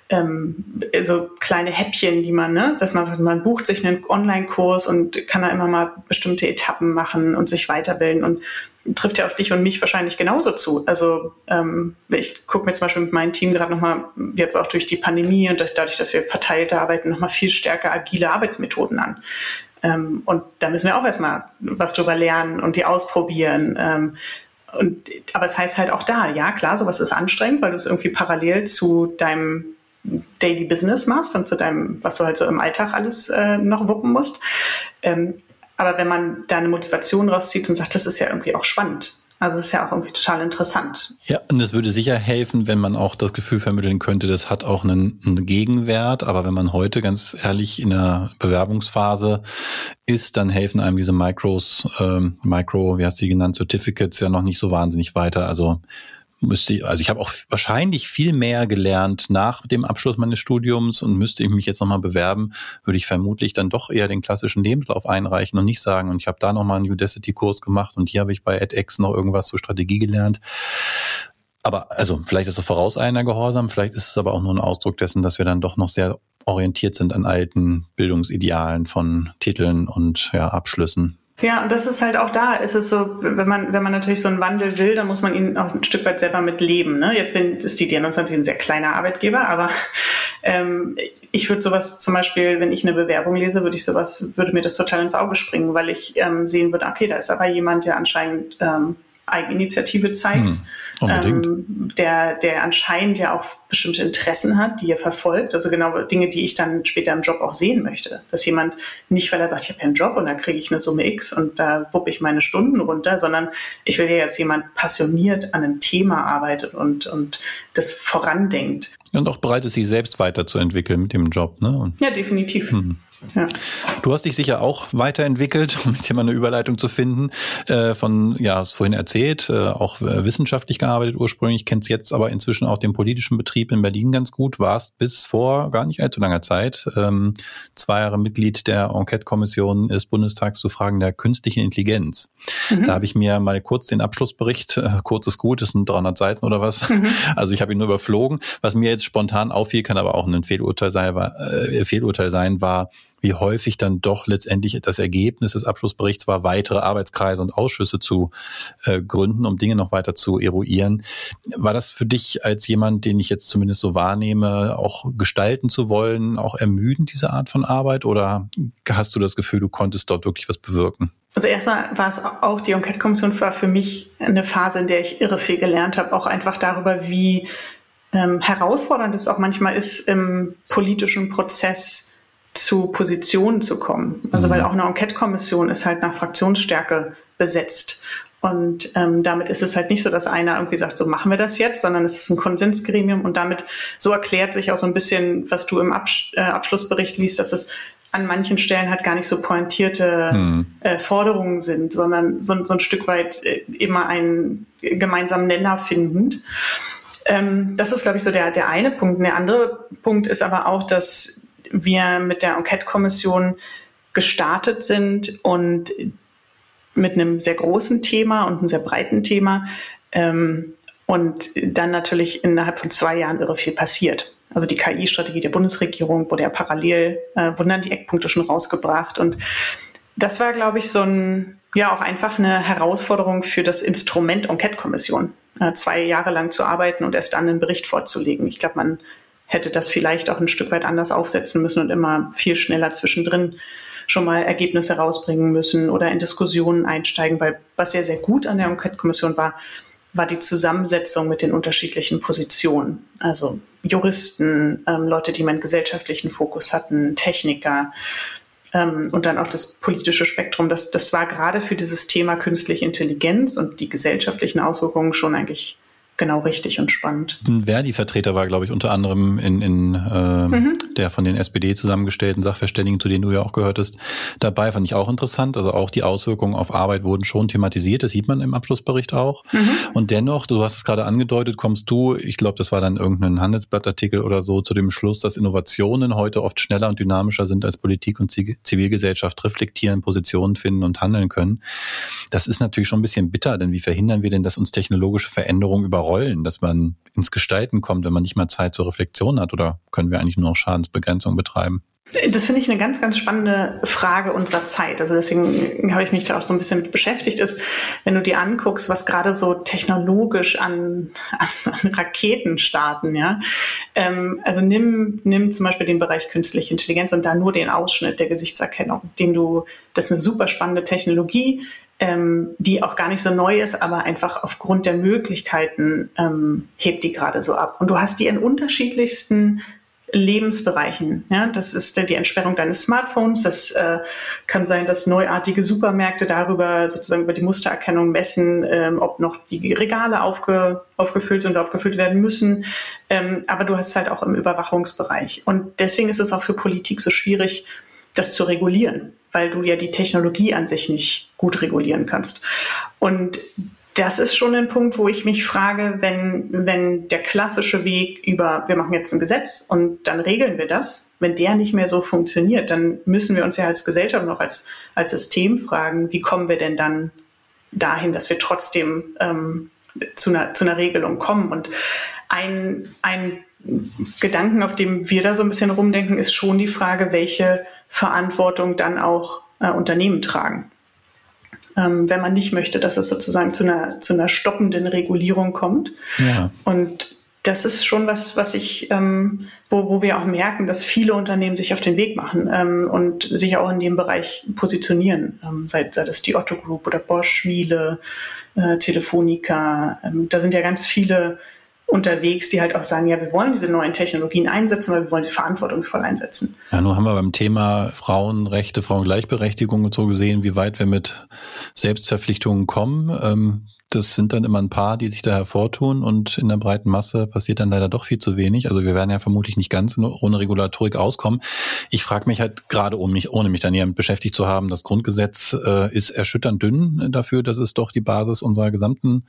ähm, so kleine Häppchen, die man, ne, dass man sagt, man bucht sich einen Online-Kurs und kann da immer mal bestimmte Etappen machen und sich weiterbilden. Und trifft ja auf dich und mich wahrscheinlich genauso zu. Also ähm, ich gucke mir zum Beispiel mit meinem Team gerade nochmal jetzt auch durch die Pandemie und durch, dadurch, dass wir verteilte arbeiten, nochmal viel stärker agile Arbeitsmethoden an. Ähm, und da müssen wir auch erstmal was drüber lernen und die ausprobieren. Ähm, und, aber es heißt halt auch da, ja klar, sowas ist anstrengend, weil du es irgendwie parallel zu deinem Daily Business machst und zu deinem, was du halt so im Alltag alles äh, noch wuppen musst. Ähm, aber wenn man da eine Motivation rauszieht und sagt, das ist ja irgendwie auch spannend. Also es ist ja auch irgendwie total interessant. Ja, und es würde sicher helfen, wenn man auch das Gefühl vermitteln könnte, das hat auch einen, einen Gegenwert. Aber wenn man heute ganz ehrlich in der Bewerbungsphase ist, dann helfen einem diese Micros, ähm, Micro, wie hast du die genannt, Certificates ja noch nicht so wahnsinnig weiter. Also müsste ich, also ich habe auch wahrscheinlich viel mehr gelernt nach dem Abschluss meines Studiums und müsste ich mich jetzt nochmal bewerben, würde ich vermutlich dann doch eher den klassischen Lebenslauf einreichen und nicht sagen, und ich habe da nochmal einen Udacity-Kurs gemacht und hier habe ich bei edX noch irgendwas zur Strategie gelernt. Aber also vielleicht ist es vorauseilender Gehorsam, vielleicht ist es aber auch nur ein Ausdruck dessen, dass wir dann doch noch sehr orientiert sind an alten Bildungsidealen von Titeln und ja, Abschlüssen. Ja, und das ist halt auch da, ist es so, wenn man, wenn man natürlich so einen Wandel will, dann muss man ihn auch ein Stück weit selber mit leben. Ne? Jetzt bin, ist die D21 ein sehr kleiner Arbeitgeber, aber ähm, ich würde sowas zum Beispiel, wenn ich eine Bewerbung lese, würde ich sowas, würde mir das total ins Auge springen, weil ich ähm, sehen würde, okay, da ist aber jemand, der anscheinend ähm, Eigeninitiative zeigt. Hm. Ähm, der, der anscheinend ja auch bestimmte Interessen hat, die er verfolgt. Also genau Dinge, die ich dann später im Job auch sehen möchte. Dass jemand nicht, weil er sagt, ich habe ja einen Job und da kriege ich eine Summe X und da wuppe ich meine Stunden runter, sondern ich will ja jetzt jemand passioniert an einem Thema arbeitet und, und das vorandenkt. Und auch bereit ist, sich selbst weiterzuentwickeln mit dem Job. Ne? Und ja, definitiv. Hm. Ja. Du hast dich sicher auch weiterentwickelt, um jetzt hier mal eine Überleitung zu finden. Äh, von, ja, hast vorhin erzählt, äh, auch äh, wissenschaftlich gearbeitet ursprünglich, kennst jetzt aber inzwischen auch den politischen Betrieb in Berlin ganz gut, warst bis vor gar nicht allzu langer Zeit ähm, zwei Jahre Mitglied der Enquete-Kommission des Bundestags zu Fragen der künstlichen Intelligenz. Mhm. Da habe ich mir mal kurz den Abschlussbericht, äh, kurz ist gut, das sind 300 Seiten oder was, mhm. also ich habe ihn nur überflogen. Was mir jetzt spontan auffiel, kann aber auch ein Fehlurteil sein, war, äh, Fehlurteil sein, war wie häufig dann doch letztendlich das Ergebnis des Abschlussberichts war, weitere Arbeitskreise und Ausschüsse zu äh, gründen, um Dinge noch weiter zu eruieren. War das für dich als jemand, den ich jetzt zumindest so wahrnehme, auch gestalten zu wollen, auch ermüdend, diese Art von Arbeit? Oder hast du das Gefühl, du konntest dort wirklich was bewirken? Also erstmal war es auch, die Enquete-Kommission war für mich eine Phase, in der ich irre viel gelernt habe, auch einfach darüber, wie ähm, herausfordernd es auch manchmal ist, im politischen Prozess zu Positionen zu kommen. Also mhm. weil auch eine Enquete-Kommission ist halt nach Fraktionsstärke besetzt. Und ähm, damit ist es halt nicht so, dass einer irgendwie sagt, so machen wir das jetzt, sondern es ist ein Konsensgremium und damit so erklärt sich auch so ein bisschen, was du im Absch äh, Abschlussbericht liest, dass es an manchen Stellen halt gar nicht so pointierte mhm. äh, Forderungen sind, sondern so, so ein Stück weit äh, immer einen gemeinsamen Nenner findend. Ähm, das ist, glaube ich, so der, der eine Punkt. Der andere Punkt ist aber auch, dass wir mit der Enquete-Kommission gestartet sind und mit einem sehr großen Thema und einem sehr breiten Thema. Ähm, und dann natürlich innerhalb von zwei Jahren irre viel passiert. Also die KI-Strategie der Bundesregierung wurde ja parallel, äh, wurden dann die Eckpunkte schon rausgebracht. Und das war, glaube ich, so ein, ja, auch einfach eine Herausforderung für das Instrument Enquete-Kommission, äh, zwei Jahre lang zu arbeiten und erst dann einen Bericht vorzulegen. Ich glaube, man hätte das vielleicht auch ein Stück weit anders aufsetzen müssen und immer viel schneller zwischendrin schon mal Ergebnisse rausbringen müssen oder in Diskussionen einsteigen, weil was ja sehr gut an der Enquete-Kommission war, war die Zusammensetzung mit den unterschiedlichen Positionen. Also Juristen, ähm, Leute, die einen gesellschaftlichen Fokus hatten, Techniker ähm, und dann auch das politische Spektrum. Das, das war gerade für dieses Thema künstliche Intelligenz und die gesellschaftlichen Auswirkungen schon eigentlich genau richtig und spannend. Ein Verdi-Vertreter war, glaube ich, unter anderem in, in äh, mhm. der von den SPD zusammengestellten Sachverständigen, zu denen du ja auch gehörtest, dabei. Fand ich auch interessant. Also auch die Auswirkungen auf Arbeit wurden schon thematisiert. Das sieht man im Abschlussbericht auch. Mhm. Und dennoch, du hast es gerade angedeutet, kommst du, ich glaube, das war dann irgendein Handelsblattartikel oder so, zu dem Schluss, dass Innovationen heute oft schneller und dynamischer sind als Politik und Zivilgesellschaft reflektieren, Positionen finden und handeln können. Das ist natürlich schon ein bisschen bitter, denn wie verhindern wir denn, dass uns technologische Veränderungen über Rollen, dass man ins Gestalten kommt, wenn man nicht mal Zeit zur Reflexion hat? Oder können wir eigentlich nur noch Schadensbegrenzung betreiben? Das finde ich eine ganz, ganz spannende Frage unserer Zeit. Also deswegen habe ich mich da auch so ein bisschen mit beschäftigt, ist, wenn du dir anguckst, was gerade so technologisch an, an, an Raketen starten, ja. Ähm, also nimm, nimm zum Beispiel den Bereich künstliche Intelligenz und da nur den Ausschnitt der Gesichtserkennung, den du, das ist eine super spannende Technologie, ähm, die auch gar nicht so neu ist, aber einfach aufgrund der Möglichkeiten ähm, hebt die gerade so ab. Und du hast die in unterschiedlichsten Lebensbereichen. Ja, das ist die Entsperrung deines Smartphones. Das äh, kann sein, dass neuartige Supermärkte darüber sozusagen über die Mustererkennung messen, ähm, ob noch die Regale aufge, aufgefüllt sind aufgefüllt werden müssen. Ähm, aber du hast es halt auch im Überwachungsbereich. Und deswegen ist es auch für Politik so schwierig, das zu regulieren, weil du ja die Technologie an sich nicht gut regulieren kannst. Und das ist schon ein Punkt, wo ich mich frage, wenn, wenn der klassische Weg über, wir machen jetzt ein Gesetz und dann regeln wir das, wenn der nicht mehr so funktioniert, dann müssen wir uns ja als Gesellschaft noch als, als System fragen, wie kommen wir denn dann dahin, dass wir trotzdem ähm, zu, einer, zu einer Regelung kommen. Und ein, ein Gedanken, auf dem wir da so ein bisschen rumdenken, ist schon die Frage, welche Verantwortung dann auch äh, Unternehmen tragen. Ähm, wenn man nicht möchte, dass es sozusagen zu einer, zu einer stoppenden Regulierung kommt. Ja. Und das ist schon was, was ich, ähm, wo, wo wir auch merken, dass viele Unternehmen sich auf den Weg machen ähm, und sich auch in dem Bereich positionieren. Ähm, sei, sei das die Otto Group oder Bosch, Miele, äh, Telefonica. Ähm, da sind ja ganz viele unterwegs, die halt auch sagen, ja, wir wollen diese neuen Technologien einsetzen, weil wir wollen sie verantwortungsvoll einsetzen. Ja, nun haben wir beim Thema Frauenrechte, Frauengleichberechtigung und so gesehen, wie weit wir mit Selbstverpflichtungen kommen. Ähm, das sind dann immer ein paar, die sich da hervortun und in der breiten Masse passiert dann leider doch viel zu wenig. Also wir werden ja vermutlich nicht ganz ohne Regulatorik auskommen. Ich frage mich halt gerade, um mich, ohne mich dann hier beschäftigt zu haben, das Grundgesetz äh, ist erschütternd dünn dafür, dass es doch die Basis unserer gesamten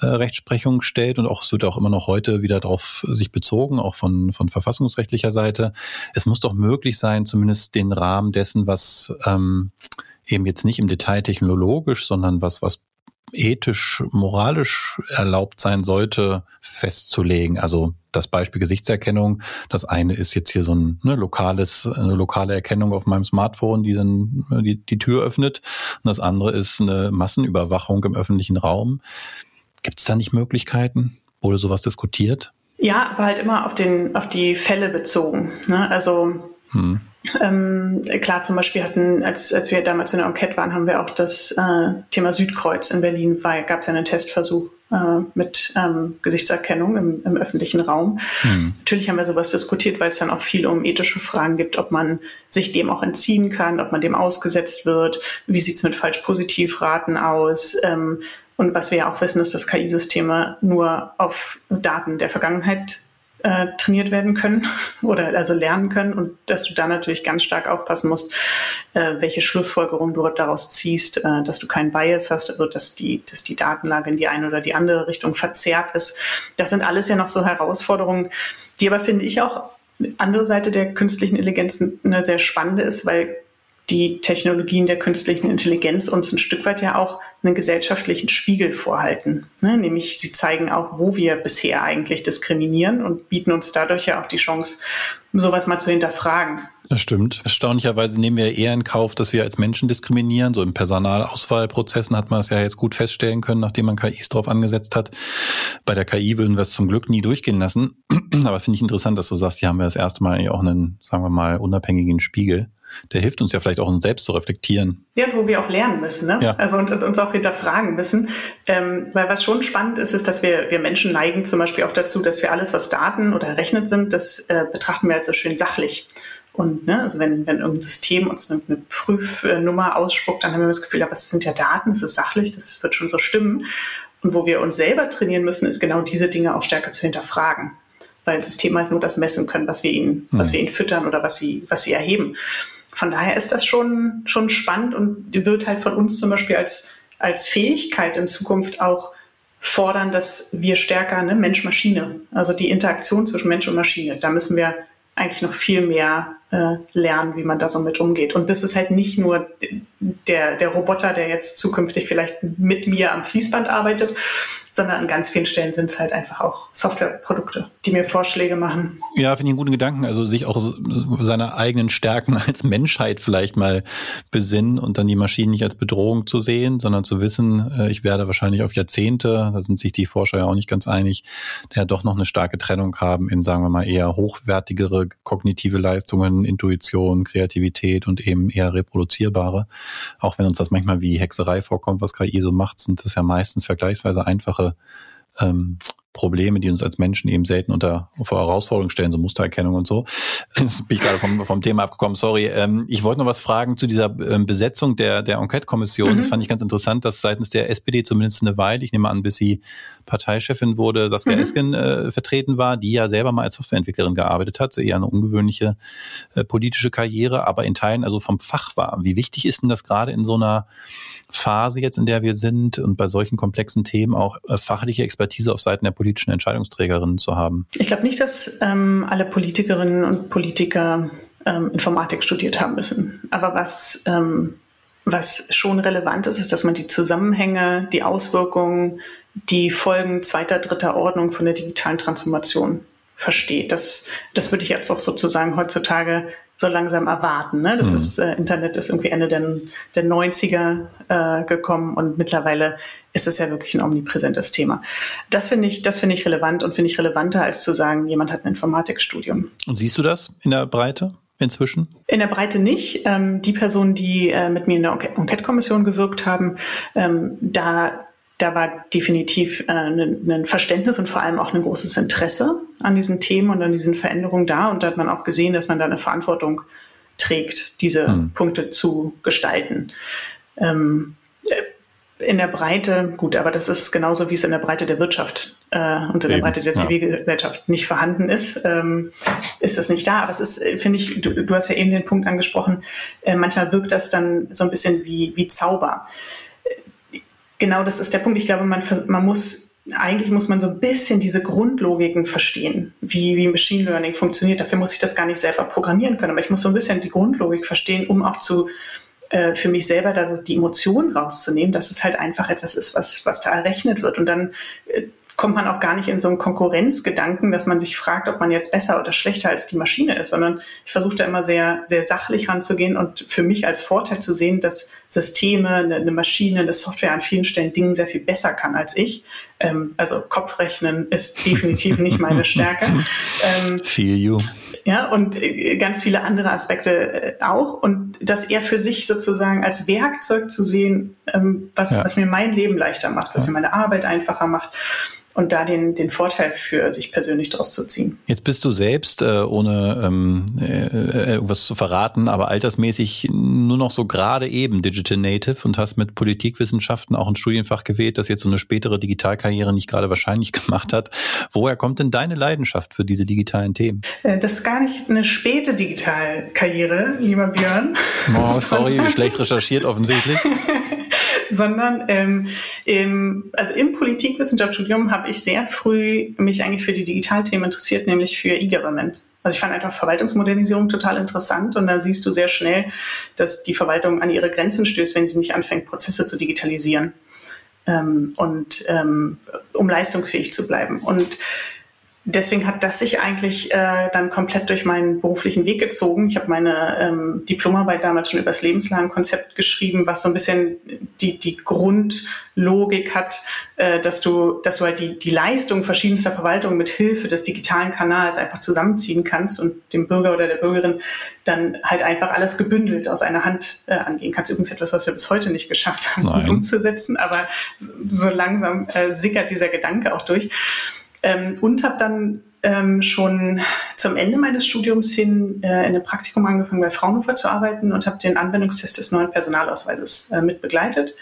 äh, Rechtsprechung stellt und auch es wird auch immer noch heute wieder darauf sich bezogen, auch von, von verfassungsrechtlicher Seite. Es muss doch möglich sein, zumindest den Rahmen dessen, was ähm, eben jetzt nicht im Detail technologisch, sondern was, was ethisch, moralisch erlaubt sein sollte, festzulegen. Also das Beispiel Gesichtserkennung. Das eine ist jetzt hier so ein ne, lokales, eine lokale Erkennung auf meinem Smartphone, die dann die, die Tür öffnet. Und das andere ist eine Massenüberwachung im öffentlichen Raum. Gibt es da nicht Möglichkeiten? Wurde sowas diskutiert? Ja, aber halt immer auf den, auf die Fälle bezogen. Ne? Also hm. Ähm, klar, zum Beispiel hatten, als, als wir damals in der Enquete waren, haben wir auch das äh, Thema Südkreuz in Berlin, weil gab es ja einen Testversuch äh, mit ähm, Gesichtserkennung im, im öffentlichen Raum. Mhm. Natürlich haben wir sowas diskutiert, weil es dann auch viel um ethische Fragen gibt, ob man sich dem auch entziehen kann, ob man dem ausgesetzt wird, wie sieht's mit Falsch-Positiv-Raten aus. Ähm, und was wir ja auch wissen, ist, dass KI-Systeme nur auf Daten der Vergangenheit äh, trainiert werden können oder also lernen können und dass du da natürlich ganz stark aufpassen musst, äh, welche Schlussfolgerungen du daraus ziehst, äh, dass du keinen Bias hast, also dass die, dass die Datenlage in die eine oder die andere Richtung verzerrt ist. Das sind alles ja noch so Herausforderungen, die aber finde ich auch andere Seite der künstlichen Intelligenz eine sehr spannende ist, weil die Technologien der künstlichen Intelligenz uns ein Stück weit ja auch einen gesellschaftlichen Spiegel vorhalten. Ne? Nämlich sie zeigen auch, wo wir bisher eigentlich diskriminieren und bieten uns dadurch ja auch die Chance, sowas mal zu hinterfragen. Das stimmt. Erstaunlicherweise nehmen wir eher in Kauf, dass wir als Menschen diskriminieren. So im Personalauswahlprozessen hat man es ja jetzt gut feststellen können, nachdem man KIs drauf angesetzt hat. Bei der KI würden wir es zum Glück nie durchgehen lassen. Aber finde ich interessant, dass du sagst, hier haben wir das erste Mal auch einen, sagen wir mal, unabhängigen Spiegel der hilft uns ja vielleicht auch, uns selbst zu reflektieren. Ja, wo wir auch lernen müssen, ne? Ja. Also und, und, uns auch hinterfragen müssen. Ähm, weil was schon spannend ist, ist, dass wir, wir Menschen neigen zum Beispiel auch dazu, dass wir alles, was Daten oder errechnet sind, das äh, betrachten wir als so schön sachlich. Und ne, also wenn, wenn irgendein System uns eine, eine Prüfnummer ausspuckt, dann haben wir das Gefühl, aber es sind ja Daten, es ist sachlich, das wird schon so stimmen. Und wo wir uns selber trainieren müssen, ist genau diese Dinge auch stärker zu hinterfragen weil Systeme halt nur das messen können, was wir ihnen, hm. was wir ihnen füttern oder was sie, was sie erheben von daher ist das schon, schon spannend und wird halt von uns zum Beispiel als, als Fähigkeit in Zukunft auch fordern, dass wir stärker ne, Mensch-Maschine, also die Interaktion zwischen Mensch und Maschine, da müssen wir eigentlich noch viel mehr äh, lernen, wie man da so mit umgeht. Und das ist halt nicht nur der, der Roboter, der jetzt zukünftig vielleicht mit mir am Fließband arbeitet, sondern an ganz vielen Stellen sind es halt einfach auch Softwareprodukte, die mir Vorschläge machen. Ja, finde ich einen guten Gedanken. Also sich auch seine eigenen Stärken als Menschheit vielleicht mal besinnen und dann die Maschinen nicht als Bedrohung zu sehen, sondern zu wissen, äh, ich werde wahrscheinlich auf Jahrzehnte, da sind sich die Forscher ja auch nicht ganz einig, der doch noch eine starke Trennung haben in, sagen wir mal, eher hochwertigere kognitive Leistungen, Intuition, Kreativität und eben eher reproduzierbare. Auch wenn uns das manchmal wie Hexerei vorkommt, was KI so macht, sind das ja meistens vergleichsweise einfache einfache ähm, Probleme, die uns als Menschen eben selten unter vor Herausforderungen stellen, so Mustererkennung und so. bin ich gerade vom, vom Thema abgekommen, sorry. Ähm, ich wollte noch was fragen zu dieser ähm, Besetzung der, der Enquete-Kommission. Mhm. Das fand ich ganz interessant, dass seitens der SPD zumindest eine Weile, ich nehme an, bis sie Parteichefin wurde, Saskia mhm. Esken äh, vertreten war, die ja selber mal als Softwareentwicklerin gearbeitet hat, eher eine ungewöhnliche äh, politische Karriere, aber in Teilen also vom Fach war. Wie wichtig ist denn das gerade in so einer Phase jetzt, in der wir sind und bei solchen komplexen Themen auch äh, fachliche Expertise auf Seiten der politischen Entscheidungsträgerinnen zu haben? Ich glaube nicht, dass ähm, alle Politikerinnen und Politiker ähm, Informatik studiert haben müssen. Aber was, ähm, was schon relevant ist, ist, dass man die Zusammenhänge, die Auswirkungen, die Folgen zweiter, dritter Ordnung von der digitalen Transformation versteht. Das, das würde ich jetzt auch sozusagen heutzutage so langsam erwarten. Ne? Das mhm. ist, äh, Internet ist irgendwie Ende der, der 90er äh, gekommen und mittlerweile ist es ja wirklich ein omnipräsentes Thema. Das finde ich, das finde ich relevant und finde ich relevanter, als zu sagen, jemand hat ein Informatikstudium. Und siehst du das in der Breite? Inzwischen? In der Breite nicht. Ähm, die Personen, die äh, mit mir in der Enquete-Kommission gewirkt haben, ähm, da da war definitiv äh, ein Verständnis und vor allem auch ein großes Interesse an diesen Themen und an diesen Veränderungen da. Und da hat man auch gesehen, dass man da eine Verantwortung trägt, diese hm. Punkte zu gestalten. Ähm, in der Breite, gut, aber das ist genauso, wie es in der Breite der Wirtschaft äh, und in Eben, der Breite der Zivilgesellschaft ja. nicht vorhanden ist, ähm, ist das nicht da. Aber es ist, äh, finde ich, du, du, hast ja eben den Punkt angesprochen, äh, manchmal wirkt das dann so ein bisschen wie, wie Zauber genau das ist der Punkt. Ich glaube, man, man muss, eigentlich muss man so ein bisschen diese Grundlogiken verstehen, wie, wie Machine Learning funktioniert. Dafür muss ich das gar nicht selber programmieren können, aber ich muss so ein bisschen die Grundlogik verstehen, um auch zu, äh, für mich selber da so die Emotionen rauszunehmen, dass es halt einfach etwas ist, was, was da errechnet wird. Und dann äh, kommt man auch gar nicht in so einen Konkurrenzgedanken, dass man sich fragt, ob man jetzt besser oder schlechter als die Maschine ist, sondern ich versuche da immer sehr, sehr sachlich ranzugehen und für mich als Vorteil zu sehen, dass Systeme, eine Maschine, eine Software an vielen Stellen Dingen sehr viel besser kann als ich. Ähm, also Kopfrechnen ist definitiv nicht meine Stärke. Ähm, Feel you. Ja, und äh, ganz viele andere Aspekte äh, auch. Und das eher für sich sozusagen als Werkzeug zu sehen, ähm, was, ja. was mir mein Leben leichter macht, was ja. mir meine Arbeit einfacher macht und da den, den Vorteil für sich persönlich daraus zu ziehen. Jetzt bist du selbst, äh, ohne ähm, äh, irgendwas zu verraten, aber altersmäßig nur noch so gerade eben Digital Native und hast mit Politikwissenschaften auch ein Studienfach gewählt, das jetzt so eine spätere Digitalkarriere nicht gerade wahrscheinlich gemacht hat. Woher kommt denn deine Leidenschaft für diese digitalen Themen? Äh, das ist gar nicht eine späte Digitalkarriere, lieber Björn. Oh, sorry, schlecht recherchiert offensichtlich. sondern ähm, im, also im Politikwissenschaftsstudium habe ich sehr früh mich eigentlich für die Digitalthemen interessiert, nämlich für E-Government. Also ich fand einfach Verwaltungsmodernisierung total interessant und da siehst du sehr schnell, dass die Verwaltung an ihre Grenzen stößt, wenn sie nicht anfängt, Prozesse zu digitalisieren ähm, und ähm, um leistungsfähig zu bleiben. Und deswegen hat das sich eigentlich äh, dann komplett durch meinen beruflichen Weg gezogen. Ich habe meine ähm, Diplomarbeit damals schon über das lebenslange Konzept geschrieben, was so ein bisschen die, die Grundlogik hat, äh, dass du, dass du halt die, die Leistung verschiedenster Verwaltungen mit Hilfe des digitalen Kanals einfach zusammenziehen kannst und dem Bürger oder der Bürgerin dann halt einfach alles gebündelt aus einer Hand äh, angehen kannst. Übrigens etwas, was wir bis heute nicht geschafft haben, umzusetzen, aber so langsam äh, sickert dieser Gedanke auch durch. Ähm, und habe dann ähm, schon zum Ende meines Studiums hin äh, in einem Praktikum angefangen, bei Fraunhofer zu arbeiten und habe den Anwendungstest des neuen Personalausweises äh, mit begleitet.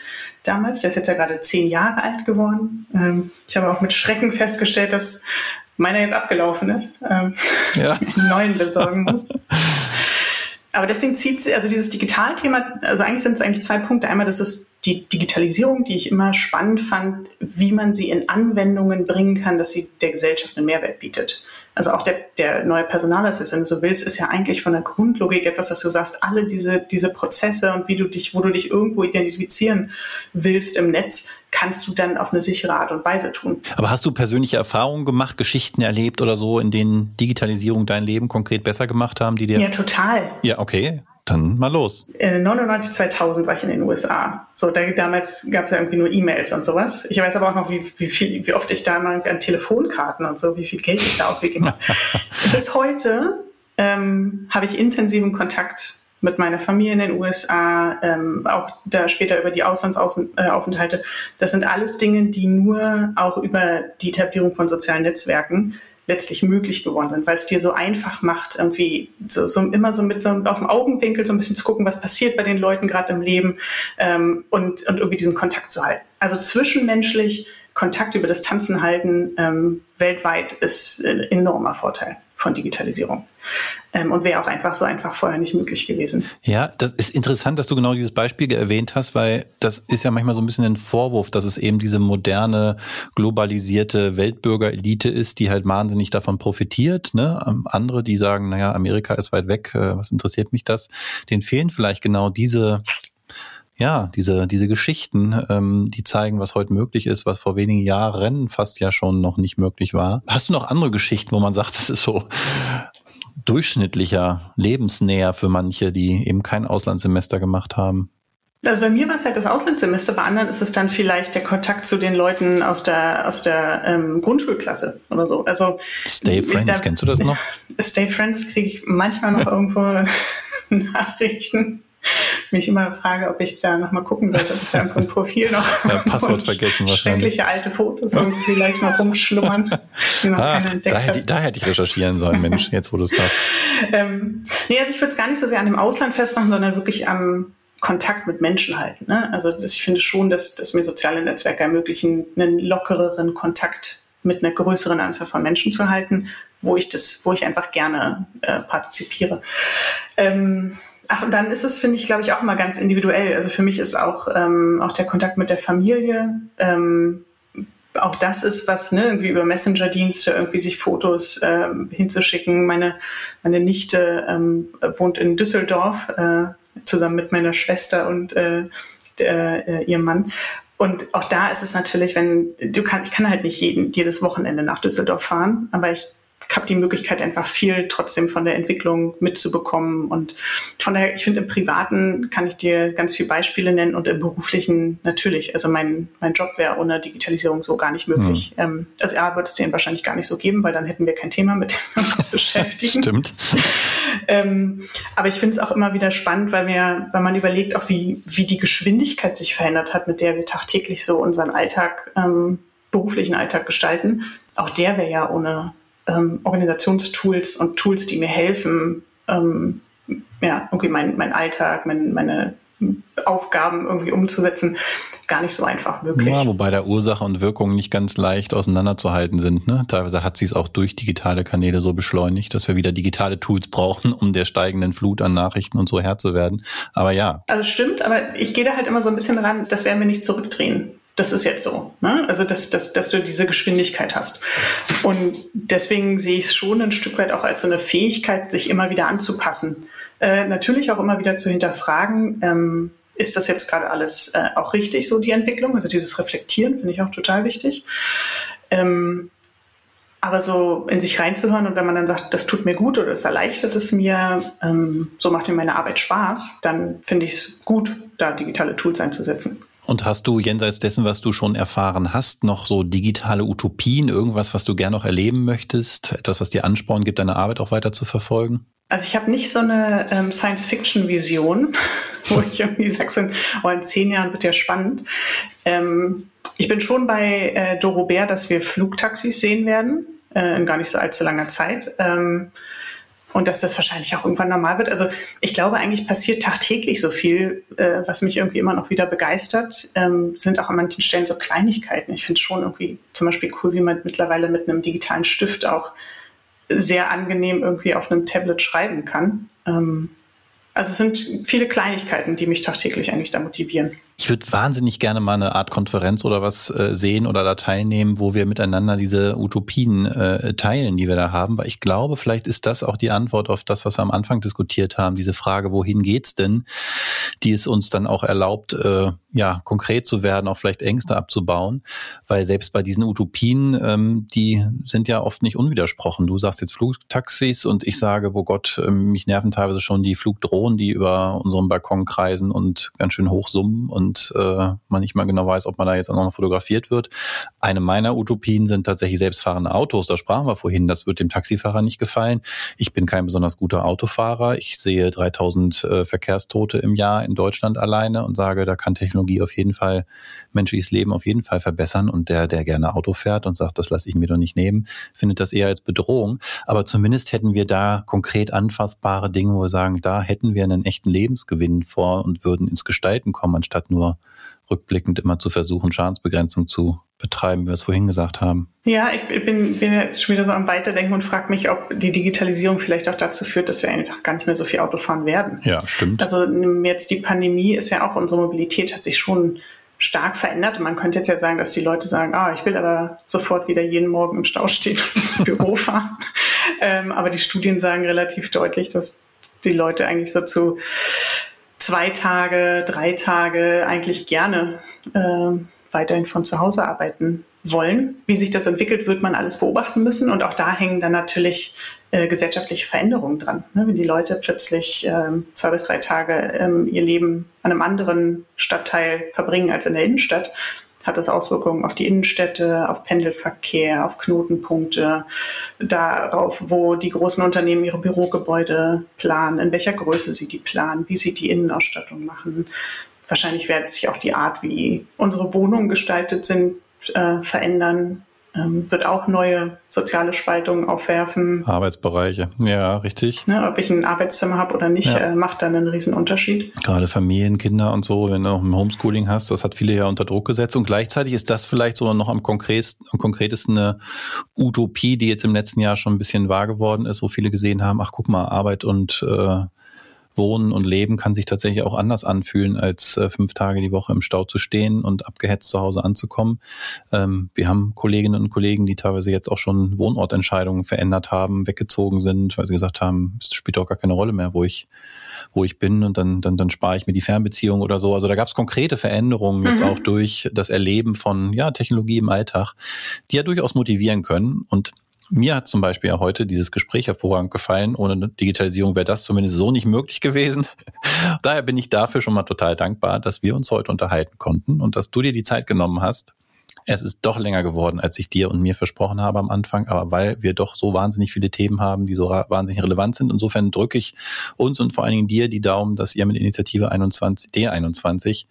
Damals, der ist jetzt ja gerade zehn Jahre alt geworden. Ähm, ich habe auch mit Schrecken festgestellt, dass meiner jetzt abgelaufen ist, ähm, ja. einen neuen besorgen muss. Aber deswegen zieht sie, also dieses Digitalthema, also eigentlich sind es eigentlich zwei Punkte. Einmal, das ist die Digitalisierung, die ich immer spannend fand, wie man sie in Anwendungen bringen kann, dass sie der Gesellschaft einen Mehrwert bietet. Also auch der, der neue Personalausweis, wenn du so willst, ist ja eigentlich von der Grundlogik etwas, dass du sagst, alle diese, diese Prozesse und wie du dich, wo du dich irgendwo identifizieren willst im Netz, kannst du dann auf eine sichere Art und Weise tun. Aber hast du persönliche Erfahrungen gemacht, Geschichten erlebt oder so, in denen Digitalisierung dein Leben konkret besser gemacht haben, die dir? Ja, total. Ja, okay. Dann mal los. 99, 2000 war ich in den USA. So, da, damals gab es ja irgendwie nur E-Mails und sowas. Ich weiß aber auch noch, wie, wie, viel, wie oft ich da mal an Telefonkarten und so, wie viel Geld ich da ausgegeben habe. Bis heute ähm, habe ich intensiven Kontakt mit meiner Familie in den USA, ähm, auch da später über die Auslandsaufenthalte. Das sind alles Dinge, die nur auch über die Etablierung von sozialen Netzwerken letztlich möglich geworden sind, weil es dir so einfach macht, irgendwie so, so immer so mit so aus dem Augenwinkel so ein bisschen zu gucken, was passiert bei den Leuten gerade im Leben ähm, und, und irgendwie diesen Kontakt zu halten. Also zwischenmenschlich Kontakt über Distanzen halten ähm, weltweit ist ein enormer Vorteil von Digitalisierung. Ähm, und wäre auch einfach so einfach vorher nicht möglich gewesen. Ja, das ist interessant, dass du genau dieses Beispiel erwähnt hast, weil das ist ja manchmal so ein bisschen ein Vorwurf, dass es eben diese moderne, globalisierte Weltbürgerelite ist, die halt wahnsinnig davon profitiert. Ne? Ähm, andere, die sagen, naja, Amerika ist weit weg, äh, was interessiert mich das? Den fehlen vielleicht genau diese ja, diese, diese Geschichten, ähm, die zeigen, was heute möglich ist, was vor wenigen Jahren fast ja schon noch nicht möglich war. Hast du noch andere Geschichten, wo man sagt, das ist so durchschnittlicher, lebensnäher für manche, die eben kein Auslandssemester gemacht haben? Also bei mir war es halt das Auslandssemester, bei anderen ist es dann vielleicht der Kontakt zu den Leuten aus der aus der ähm, Grundschulklasse oder so. Also Stay Friends, da, kennst du das noch? Stay Friends kriege ich manchmal noch irgendwo Nachrichten mich immer frage, ob ich da nochmal gucken sollte, ob ich da im Profil noch ja, Passwort vergessen wahrscheinlich. Schreckliche alte Fotos irgendwie vielleicht noch rumschlummern, die noch ah, da, hätte, da hätte ich recherchieren sollen, Mensch, jetzt wo du es hast. ähm, nee, also ich würde es gar nicht so sehr an dem Ausland festmachen, sondern wirklich am Kontakt mit Menschen halten. Ne? Also das, ich finde schon, dass, dass mir soziale Netzwerke ermöglichen, einen lockereren Kontakt mit einer größeren Anzahl von Menschen zu halten, wo ich das, wo ich einfach gerne äh, partizipiere. Ähm, Ach, und dann ist es, finde ich, glaube ich, auch immer ganz individuell. Also für mich ist auch, ähm, auch der Kontakt mit der Familie, ähm, auch das ist was, ne, irgendwie über Messenger-Dienste irgendwie sich Fotos ähm, hinzuschicken. Meine, meine Nichte ähm, wohnt in Düsseldorf äh, zusammen mit meiner Schwester und äh, der, äh, ihrem Mann. Und auch da ist es natürlich, wenn du kann, ich kann halt nicht jeden, jedes Wochenende nach Düsseldorf fahren, aber ich habe die Möglichkeit, einfach viel trotzdem von der Entwicklung mitzubekommen. Und von daher, ich finde, im Privaten kann ich dir ganz viele Beispiele nennen und im Beruflichen natürlich. Also mein, mein Job wäre ohne Digitalisierung so gar nicht möglich. Mhm. Ähm, also ja, wird es den wahrscheinlich gar nicht so geben, weil dann hätten wir kein Thema, mit dem wir uns beschäftigen. Stimmt. ähm, aber ich finde es auch immer wieder spannend, weil, wir, weil man überlegt, auch wie, wie die Geschwindigkeit sich verändert hat, mit der wir tagtäglich so unseren Alltag ähm, beruflichen Alltag gestalten. Auch der wäre ja ohne ähm, Organisationstools und Tools, die mir helfen, ähm, ja, irgendwie mein, mein Alltag, mein, meine Aufgaben irgendwie umzusetzen, gar nicht so einfach möglich. Ja, wobei da Ursache und Wirkung nicht ganz leicht auseinanderzuhalten sind. Ne? Teilweise hat sie es auch durch digitale Kanäle so beschleunigt, dass wir wieder digitale Tools brauchen, um der steigenden Flut an Nachrichten und so Herr zu werden. Aber ja. Also stimmt, aber ich gehe da halt immer so ein bisschen ran, das werden wir nicht zurückdrehen das ist jetzt so. Ne? Also, dass, dass, dass du diese Geschwindigkeit hast. Und deswegen sehe ich es schon ein Stück weit auch als so eine Fähigkeit, sich immer wieder anzupassen. Äh, natürlich auch immer wieder zu hinterfragen, ähm, ist das jetzt gerade alles äh, auch richtig, so die Entwicklung? Also dieses Reflektieren finde ich auch total wichtig. Ähm, Aber so in sich reinzuhören und wenn man dann sagt, das tut mir gut oder das erleichtert es mir, ähm, so macht mir meine Arbeit Spaß, dann finde ich es gut, da digitale Tools einzusetzen. Und hast du jenseits dessen, was du schon erfahren hast, noch so digitale Utopien, irgendwas, was du gern noch erleben möchtest, etwas, was dir Ansporn gibt, deine Arbeit auch weiter zu verfolgen? Also ich habe nicht so eine ähm, Science-Fiction-Vision, wo ich irgendwie sage, so, oh, in zehn Jahren wird ja spannend. Ähm, ich bin schon bei äh, Doro Bär, dass wir Flugtaxis sehen werden, äh, in gar nicht so allzu langer Zeit. Ähm, und dass das wahrscheinlich auch irgendwann normal wird. Also ich glaube, eigentlich passiert tagtäglich so viel, äh, was mich irgendwie immer noch wieder begeistert. Ähm, sind auch an manchen Stellen so Kleinigkeiten. Ich finde schon irgendwie zum Beispiel cool, wie man mittlerweile mit einem digitalen Stift auch sehr angenehm irgendwie auf einem Tablet schreiben kann. Ähm, also es sind viele Kleinigkeiten, die mich tagtäglich eigentlich da motivieren. Ich würde wahnsinnig gerne mal eine Art Konferenz oder was äh, sehen oder da teilnehmen, wo wir miteinander diese Utopien äh, teilen, die wir da haben. Weil ich glaube, vielleicht ist das auch die Antwort auf das, was wir am Anfang diskutiert haben, diese Frage, wohin geht's denn, die es uns dann auch erlaubt, äh, ja, konkret zu werden, auch vielleicht Ängste abzubauen. Weil selbst bei diesen Utopien, ähm, die sind ja oft nicht unwidersprochen. Du sagst jetzt Flugtaxis und ich sage, wo oh Gott, äh, mich nerven teilweise schon die Flugdrohnen, die über unserem Balkon kreisen und ganz schön hochsummen und und äh, man nicht mal genau weiß, ob man da jetzt auch noch fotografiert wird. Eine meiner Utopien sind tatsächlich selbstfahrende Autos. Da sprachen wir vorhin, das wird dem Taxifahrer nicht gefallen. Ich bin kein besonders guter Autofahrer. Ich sehe 3000 äh, Verkehrstote im Jahr in Deutschland alleine und sage, da kann Technologie auf jeden Fall menschliches Leben auf jeden Fall verbessern. Und der, der gerne Auto fährt und sagt, das lasse ich mir doch nicht nehmen, findet das eher als Bedrohung. Aber zumindest hätten wir da konkret anfassbare Dinge, wo wir sagen, da hätten wir einen echten Lebensgewinn vor und würden ins Gestalten kommen, anstatt nur rückblickend immer zu versuchen, Schadensbegrenzung zu betreiben, wie wir es vorhin gesagt haben. Ja, ich bin, bin jetzt schon wieder so am Weiterdenken und frage mich, ob die Digitalisierung vielleicht auch dazu führt, dass wir einfach gar nicht mehr so viel Auto fahren werden. Ja, stimmt. Also jetzt die Pandemie ist ja auch, unsere Mobilität hat sich schon stark verändert. Und man könnte jetzt ja sagen, dass die Leute sagen, ah, ich will aber sofort wieder jeden Morgen im Stau stehen und ins Büro fahren. ähm, aber die Studien sagen relativ deutlich, dass die Leute eigentlich so zu zwei Tage, drei Tage eigentlich gerne äh, weiterhin von zu Hause arbeiten wollen. Wie sich das entwickelt, wird man alles beobachten müssen. Und auch da hängen dann natürlich äh, gesellschaftliche Veränderungen dran. Ne? Wenn die Leute plötzlich ähm, zwei bis drei Tage ähm, ihr Leben an einem anderen Stadtteil verbringen als in der Innenstadt, hat das Auswirkungen auf die Innenstädte, auf Pendelverkehr, auf Knotenpunkte, darauf, wo die großen Unternehmen ihre Bürogebäude planen, in welcher Größe sie die planen, wie sie die Innenausstattung machen. Wahrscheinlich wird sich auch die Art, wie unsere Wohnungen gestaltet sind, äh, verändern wird auch neue soziale Spaltungen aufwerfen. Arbeitsbereiche, ja, richtig. Ne, ob ich ein Arbeitszimmer habe oder nicht, ja. äh, macht dann einen riesen Unterschied. Gerade Familien, Kinder und so, wenn du auch ein Homeschooling hast, das hat viele ja unter Druck gesetzt. Und gleichzeitig ist das vielleicht sogar noch am, konkret, am konkretesten eine Utopie, die jetzt im letzten Jahr schon ein bisschen wahr geworden ist, wo viele gesehen haben, ach guck mal, Arbeit und äh, Wohnen und Leben kann sich tatsächlich auch anders anfühlen, als äh, fünf Tage die Woche im Stau zu stehen und abgehetzt zu Hause anzukommen. Ähm, wir haben Kolleginnen und Kollegen, die teilweise jetzt auch schon Wohnortentscheidungen verändert haben, weggezogen sind, weil sie gesagt haben, es spielt auch gar keine Rolle mehr, wo ich wo ich bin und dann, dann, dann spare ich mir die Fernbeziehung oder so. Also da gab es konkrete Veränderungen jetzt mhm. auch durch das Erleben von ja, Technologie im Alltag, die ja durchaus motivieren können. Und mir hat zum Beispiel ja heute dieses Gespräch hervorragend gefallen. Ohne Digitalisierung wäre das zumindest so nicht möglich gewesen. Daher bin ich dafür schon mal total dankbar, dass wir uns heute unterhalten konnten und dass du dir die Zeit genommen hast. Es ist doch länger geworden, als ich dir und mir versprochen habe am Anfang, aber weil wir doch so wahnsinnig viele Themen haben, die so wahnsinnig relevant sind. Insofern drücke ich uns und vor allen Dingen dir die Daumen, dass ihr mit Initiative 21, D21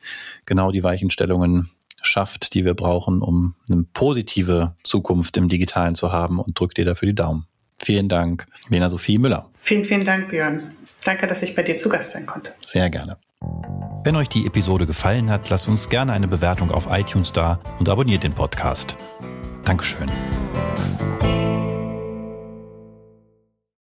genau die Weichenstellungen schafft, die wir brauchen, um eine positive Zukunft im Digitalen zu haben und drückt dir dafür die Daumen. Vielen Dank, Lena Sophie Müller. Vielen, vielen Dank, Björn. Danke, dass ich bei dir zu Gast sein konnte. Sehr gerne. Wenn euch die Episode gefallen hat, lasst uns gerne eine Bewertung auf iTunes da und abonniert den Podcast. Dankeschön.